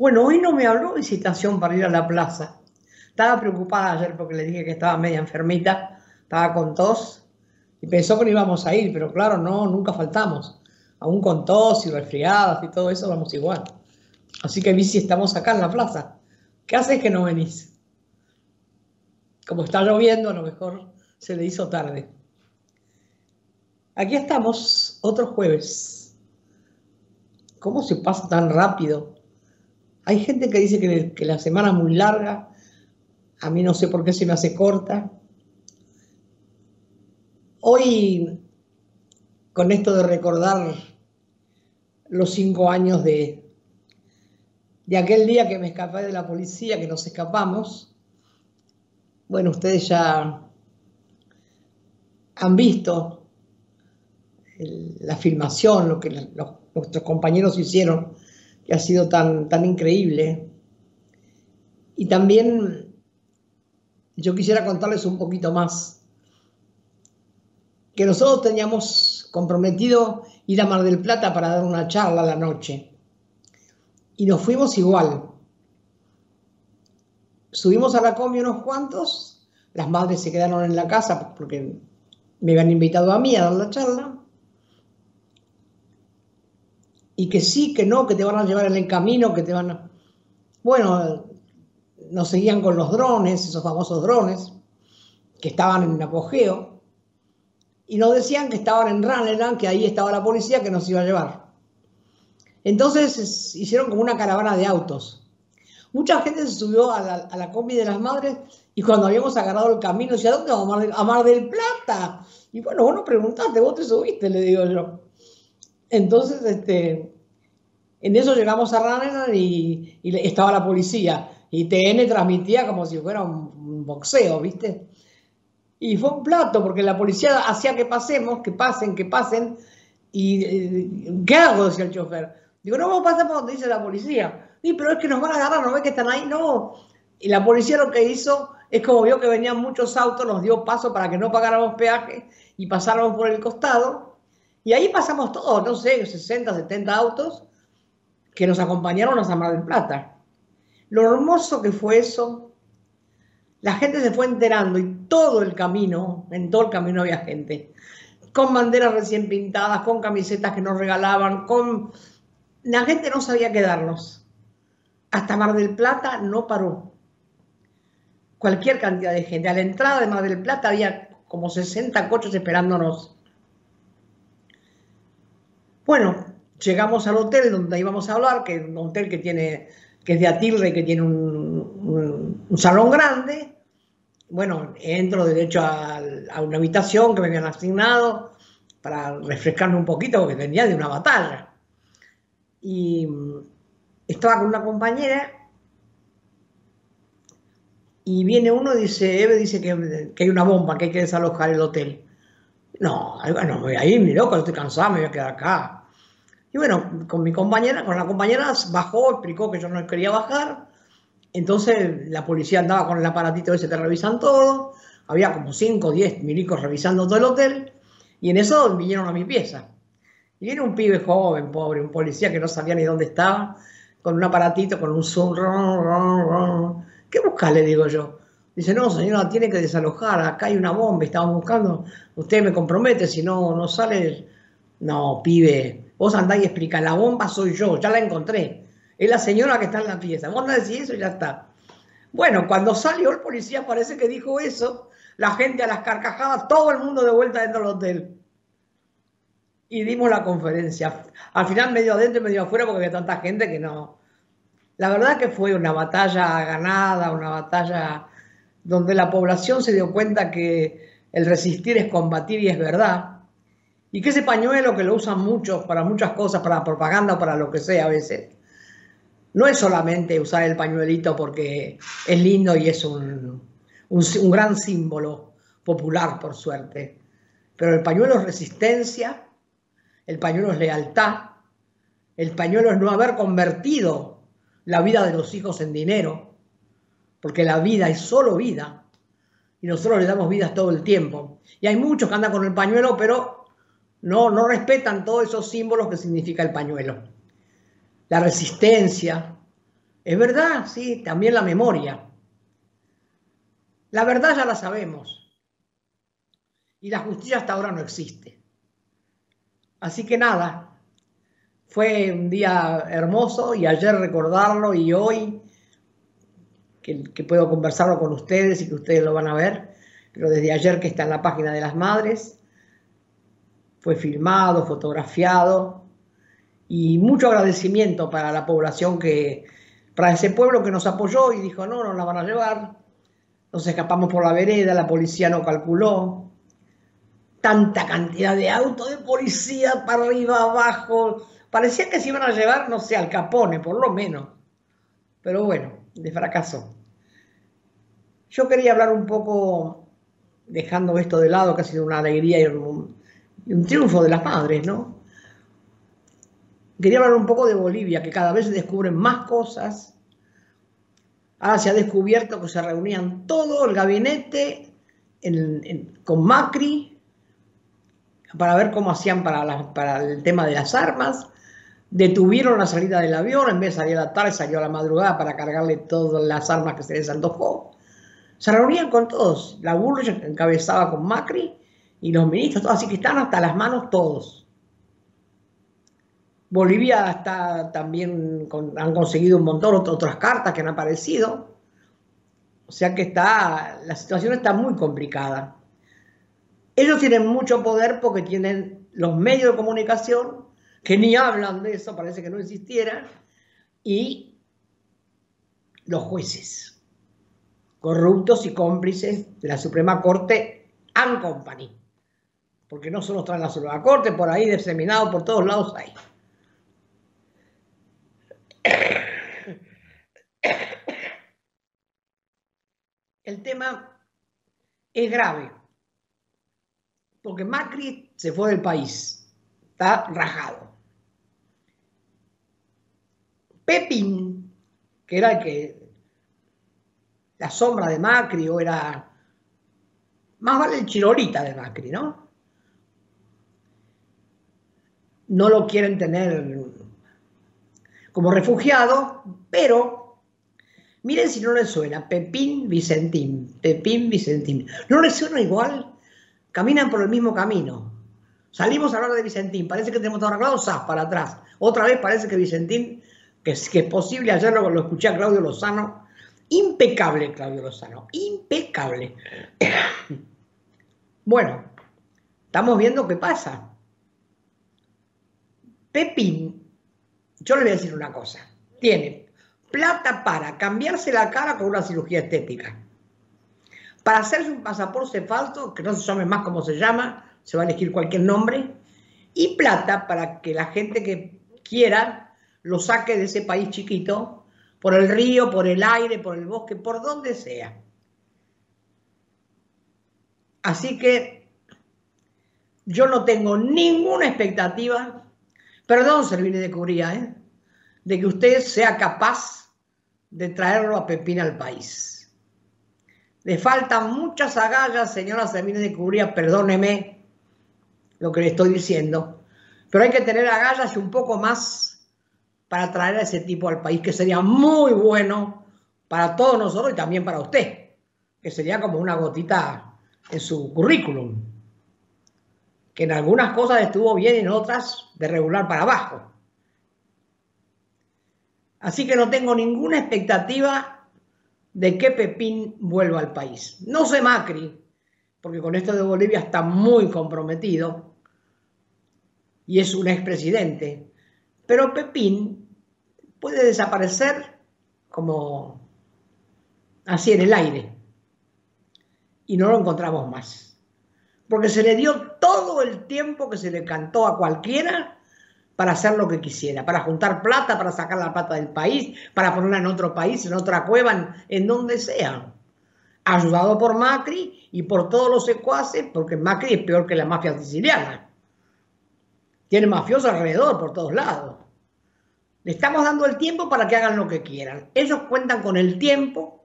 Bueno, hoy no me habló visitación para ir a la plaza. Estaba preocupada ayer porque le dije que estaba media enfermita, estaba con tos y pensó que no íbamos a ir, pero claro, no, nunca faltamos. Aún con tos y resfriadas y todo eso vamos igual. Así que vi si estamos acá en la plaza. ¿Qué haces que no venís? Como está lloviendo, a lo mejor se le hizo tarde. Aquí estamos, otro jueves. ¿Cómo se pasa tan rápido? Hay gente que dice que, la semana es muy larga, a mí no sé por qué se me hace corta. Hoy, con esto de recordar los cinco años de, de aquel día que me escapé de la policía, que nos escapamos, bueno, ustedes ya han visto la filmación, lo que nuestros compañeros hicieron que ha sido tan, tan increíble. Y también yo quisiera contarles un poquito más, que nosotros teníamos comprometido ir a Mar del Plata para dar una charla la noche. Y nos fuimos igual. Subimos a la combi unos cuantos, las madres se quedaron en la casa porque me habían invitado a mí a dar la charla y que sí, que no, que te van a llevar en el camino, que te van a... Bueno, nos seguían con los drones, esos famosos drones, que estaban en apogeo, y nos decían que estaban en Raneland, que ahí estaba la policía que nos iba a llevar. Entonces hicieron como una caravana de autos. Mucha gente se subió a la, a combi de las madres y cuando habíamos agarrado el camino decía, ¿dónde vamos? A Mar, del, Plata. Y bueno, vos no preguntaste, vos te subiste, le digo yo. Entonces, este, en eso llegamos a Ranelagh y, estaba la policía. Y TN transmitía como si fuera un, boxeo, ¿viste? Y fue un plato, porque la policía hacía que pasemos, que pasen, que pasen. ¿Y eh, qué hago? Decía el chofer. Digo, no vamos a pasar por donde dice la policía. Sí, pero es que nos van a agarrar, ¿no ves que están ahí? No. Y la policía lo que hizo es como vio que venían muchos autos, nos dio paso para que no pagáramos peaje y pasáramos por el costado y ahí pasamos todos, no sé, 60, 70 autos que nos acompañaron a Mar del Plata. Lo hermoso que fue eso, la gente se fue enterando y todo el camino, en todo el camino había gente, con banderas recién pintadas, con camisetas que nos regalaban, con... La gente no sabía quedarnos. Hasta Mar del Plata no paró. Cualquier cantidad de gente. A la entrada de Mar del Plata había como 60 coches esperándonos bueno, llegamos al hotel donde íbamos a hablar, que es un hotel que tiene, que es de Atilre, que tiene un, salón grande. Bueno, entro derecho a, una habitación que me habían asignado para refrescarme un poquito porque venía de una batalla. Y estaba con una compañera y viene uno y dice, Eve dice que, hay una bomba, que hay que desalojar el hotel. No, bueno, me voy a ir, mi loco, estoy cansado, me voy a quedar acá. Y bueno, con mi compañera, con la compañera bajó, explicó que yo no quería bajar. Entonces la policía andaba con el aparatito ese que revisan todo. Había como 5 o 10 milicos revisando todo el hotel. Y en eso vinieron a mi pieza. Y viene un pibe joven, pobre, un policía que no sabía ni dónde estaba, con un aparatito, con un zoom. ¿Qué busca? Le digo yo. Dice, no, señora, tiene que desalojar, acá hay una bomba, estamos buscando, usted me compromete, si no, no sale. No, pibe, Vos andá y explica, la bomba soy yo, ya la encontré. Es la señora que está en la pieza. Vos no decís eso y ya está. Bueno, cuando salió el policía parece que dijo eso, la gente a las carcajadas, todo el mundo de vuelta dentro del hotel. Y dimos la conferencia. Al final medio adentro y medio afuera porque había tanta gente que no. La verdad que fue una batalla ganada, una batalla donde la población se dio cuenta que el resistir es combatir y es verdad y que ese pañuelo que lo usan muchos para muchas cosas, para propaganda o para lo que sea a veces, no es solamente usar el pañuelito porque es lindo y es un, un, gran símbolo popular, por suerte. Pero el pañuelo es resistencia, el pañuelo es lealtad, el pañuelo es no haber convertido la vida de los hijos en dinero, porque la vida es solo vida y nosotros le damos vidas todo el tiempo. Y hay muchos que andan con el pañuelo, pero no, no respetan todos esos símbolos que significa el pañuelo. La resistencia, Es verdad, sí, también la memoria. La verdad ya la sabemos. Y la justicia hasta ahora no existe. Así que nada, fue un día hermoso y ayer recordarlo y hoy que, que, puedo conversarlo con ustedes y que ustedes lo van a ver, pero desde ayer que está en la página de las madres, fue filmado, fotografiado y mucho agradecimiento para la población que, para ese pueblo que nos apoyó y dijo, no, no la van a llevar, nos escapamos por la vereda, la policía no calculó, tanta cantidad de autos de policía para arriba, abajo, parecía que se iban a llevar, no sé, al Capone, por lo menos, pero bueno, de fracaso. Yo quería hablar un poco, dejando esto de lado, que ha sido una alegría y un, un triunfo de las madres, ¿no? Quería hablar un poco de Bolivia, que cada vez se descubren más cosas. Ahora se ha descubierto que se reunían todo el gabinete con Macri para ver cómo hacían para, para el tema de las armas. Detuvieron la salida del avión, en vez de salir a la tarde, salió a la madrugada para cargarle todas las armas que se les antojó. Se reunían con todos. La Bullrich encabezaba con Macri y los ministros, así que están hasta las manos todos. Bolivia está también, han conseguido un montón de otras cartas que han aparecido. O sea que está, la situación está muy complicada. Ellos tienen mucho poder porque tienen los medios de comunicación, que ni hablan de eso, parece que no existieran, y los jueces, corruptos y cómplices de la Suprema Corte and Company porque no solo está en la Suprema Corte, por ahí diseminado por todos lados hay. El tema es grave, porque Macri se fue del país, está rajado. Pepín, que era el que la sombra de Macri o era más vale el chirolita de Macri, ¿no? No lo quieren tener como refugiado, pero miren si no les suena, Pepín Vicentín, Pepín Vicentín. ¿No les suena igual? Caminan por el mismo camino. Salimos a hablar de Vicentín, parece que tenemos todo arreglado, ¡zas! para atrás. Otra vez parece que Vicentín, que es, que es posible, ayer lo, lo escuché a Claudio Lozano, impecable Claudio Lozano, impecable. bueno, estamos viendo qué pasa. Pepín, yo le voy a decir una cosa, tiene plata para cambiarse la cara con una cirugía estética, para hacerse un pasaporte falso, que no se llame más como se llama, se va a elegir cualquier nombre, y plata para que la gente que quiera lo saque de ese país chiquito, por el río, por el aire, por el bosque, por donde sea. Así que yo no tengo ninguna expectativa Perdón, Servini de Cubría, ¿eh? de que usted sea capaz de traerlo a Pepín al país. Le faltan muchas agallas, señora Servini de Cubría, perdóneme lo que le estoy diciendo, pero hay que tener agallas y un poco más para traer a ese tipo al país, que sería muy bueno para todos nosotros y también para usted, que sería como una gotita en su currículum que en algunas cosas estuvo bien y en otras de regular para abajo. Así que no tengo ninguna expectativa de que Pepín vuelva al país. No sé Macri, porque con esto de Bolivia está muy comprometido y es un expresidente, pero Pepín puede desaparecer como así en el aire y no lo encontramos más porque se le dio todo el tiempo que se le cantó a cualquiera para hacer lo que quisiera, para juntar plata, para sacar la plata del país, para ponerla en otro país, en otra cueva, en, donde sea. Ayudado por Macri y por todos los secuaces, porque Macri es peor que la mafia siciliana. Tiene mafiosos alrededor, por todos lados. Le estamos dando el tiempo para que hagan lo que quieran. Ellos cuentan con el tiempo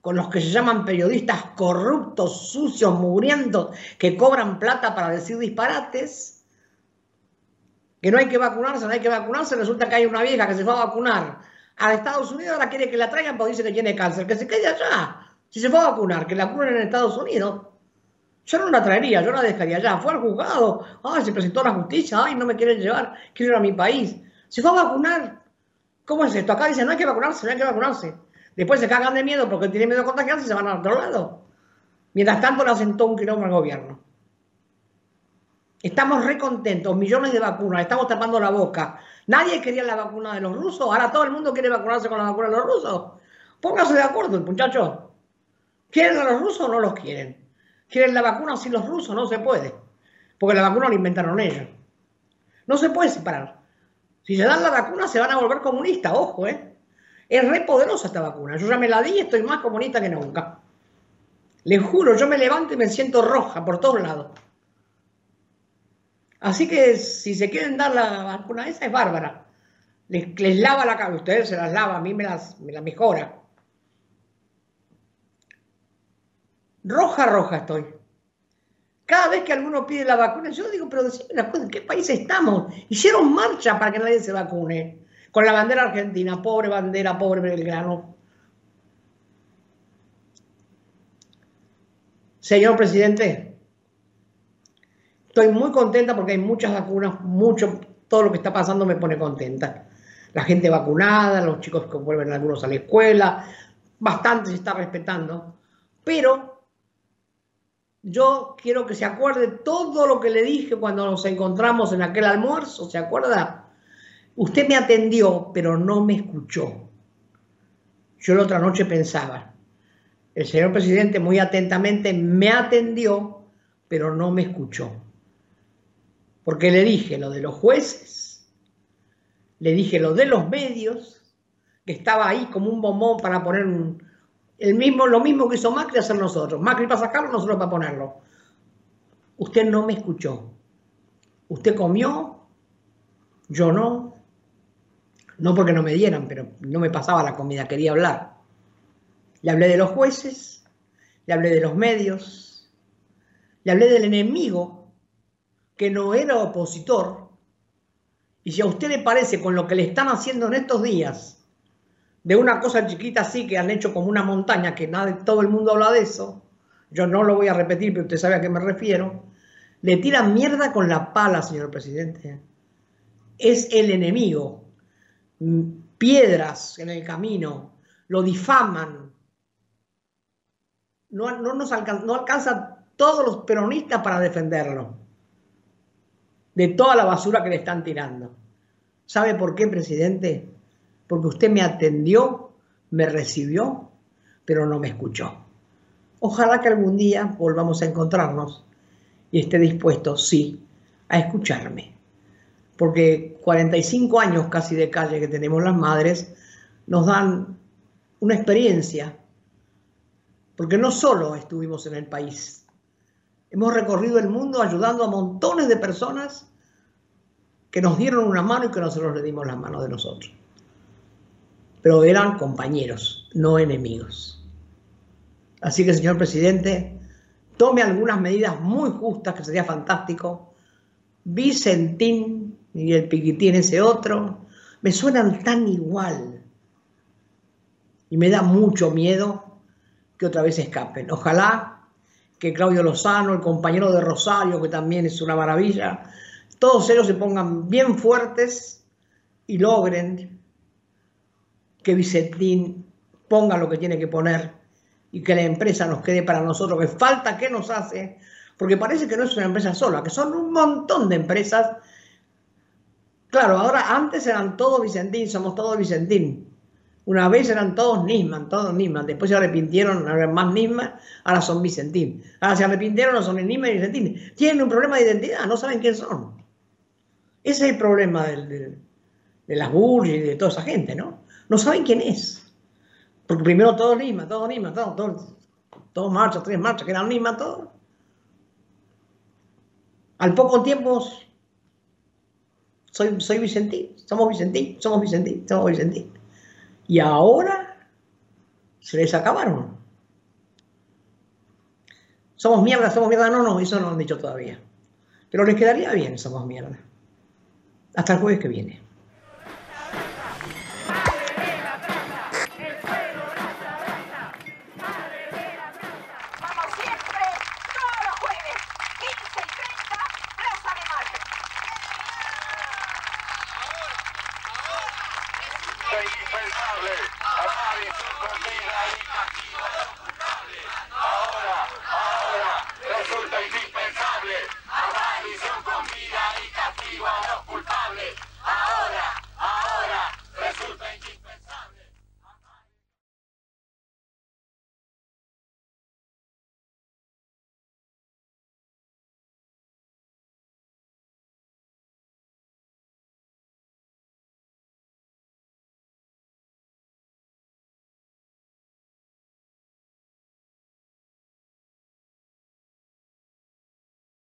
con los que se llaman periodistas corruptos, sucios, mugrientos, que cobran plata para decir disparates, que no hay que vacunarse, no hay que vacunarse, resulta que hay una vieja que se va a vacunar A Estados Unidos ahora quiere que la traigan porque dice que tiene cáncer. Que se quede allá. Si se fue a vacunar, que la vacunen en Estados Unidos. Yo no la traería, yo la dejaría allá. Fue al juzgado. Ay, se presentó a la justicia. Ay, no me quieren llevar. Quiero ir a mi país. Se fue a vacunar. ¿Cómo es esto? Acá dicen, no hay que vacunarse, no hay que vacunarse. Después se cagan de miedo porque tienen miedo a contagiarse y se van a otro lado. Mientras tanto hacen todo un quilombo al gobierno. Estamos recontentos, millones de vacunas, estamos tapando la boca. Nadie quería la vacuna de los rusos, ahora todo el mundo quiere vacunarse con la vacuna de los rusos. Pónganse de acuerdo, muchachos. ¿Quieren a los rusos o no los quieren? ¿Quieren la vacuna sin los rusos? No se puede. Porque la vacuna la inventaron ellos. No se puede separar. Si se dan la vacuna se van a volver comunistas, ojo, ¿eh? Es re poderosa esta vacuna. Yo ya me la di y estoy más comunista que nunca. Les juro, yo me levanto y me siento roja por todos lados. Así que si se quieren dar la vacuna esa es bárbara. Les, lava la cabeza, ustedes se las lava, a mí me las, me mejora. Roja, roja estoy. Cada vez que alguno pide la vacuna, yo digo, pero decime ¿en qué país estamos? Hicieron marcha para que nadie se vacune. Con la bandera argentina, pobre bandera, pobre Belgrano. Señor presidente, estoy muy contenta porque hay muchas vacunas, mucho, todo lo que está pasando me pone contenta. La gente vacunada, los chicos que vuelven algunos a la escuela, bastante se está respetando, pero yo quiero que se acuerde todo lo que le dije cuando nos encontramos en aquel almuerzo, ¿se acuerda? Usted me atendió, pero no me escuchó. Yo la otra noche pensaba, el señor presidente muy atentamente me atendió, pero no me escuchó. Porque le dije lo de los jueces, le dije lo de los medios, que estaba ahí como un bombón para poner el mismo, lo mismo que hizo Macri hacer nosotros. Macri para sacarlo, nosotros para ponerlo. Usted no me escuchó. Usted comió, yo no. No porque no me dieran, pero no me pasaba la comida, quería hablar. Le hablé de los jueces, le hablé de los medios, le hablé del enemigo que no era opositor. Y si a usted le parece con lo que le están haciendo en estos días, de una cosa chiquita así que han hecho como una montaña, que nada, todo el mundo habla de eso, yo no lo voy a repetir, pero usted sabe a qué me refiero, le tiran mierda con la pala, señor presidente. Es el enemigo. Piedras en el camino, lo difaman, no, nos alcanza, no alcanza todos los peronistas para defenderlo de toda la basura que le están tirando. ¿Sabe por qué, presidente? Porque usted me atendió, me recibió, pero no me escuchó. Ojalá que algún día volvamos a encontrarnos y esté dispuesto, sí, a escucharme. Porque 45 años casi de calle que tenemos las madres nos dan una experiencia porque no solo estuvimos en el país, hemos recorrido el mundo ayudando a montones de personas que nos dieron una mano y que nosotros le dimos la mano de nosotros. Pero eran compañeros, no enemigos. Así que, señor presidente, tome algunas medidas muy justas, que sería fantástico. Vicentín y el Piquitín ese otro, me suenan tan igual. Y me da mucho miedo que otra vez escapen. Ojalá que Claudio Lozano, el compañero de Rosario, que también es una maravilla, todos ellos se pongan bien fuertes y logren que Vicentín ponga lo que tiene que poner y que la empresa nos quede para nosotros, que falta que nos hace, porque parece que no es una empresa sola, que son un montón de empresas. Claro, ahora antes eran todos Vicentín, somos todos Vicentín. Una vez eran todos Nisman, todos Nisman. Después se arrepintieron, no eran más Nisman, ahora son Vicentín. Ahora se arrepintieron, no son Nisman y Vicentín. Tienen un problema de identidad, no saben quién son. Ese es el problema de las Burgess y de toda esa gente, ¿no? No saben quién es. Porque primero todos Nisman, todos Nisman, todos, todos, todos marchas, tres marchas, que eran Nisman todos. Al poco tiempo soy, soy Vicentín, somos Vicentín, somos Vicentín, somos Vicentín. Y ahora se les acabaron. Somos mierda, somos mierda. No, no, eso no lo han dicho todavía. Pero les quedaría bien, somos mierda. Hasta el jueves que viene.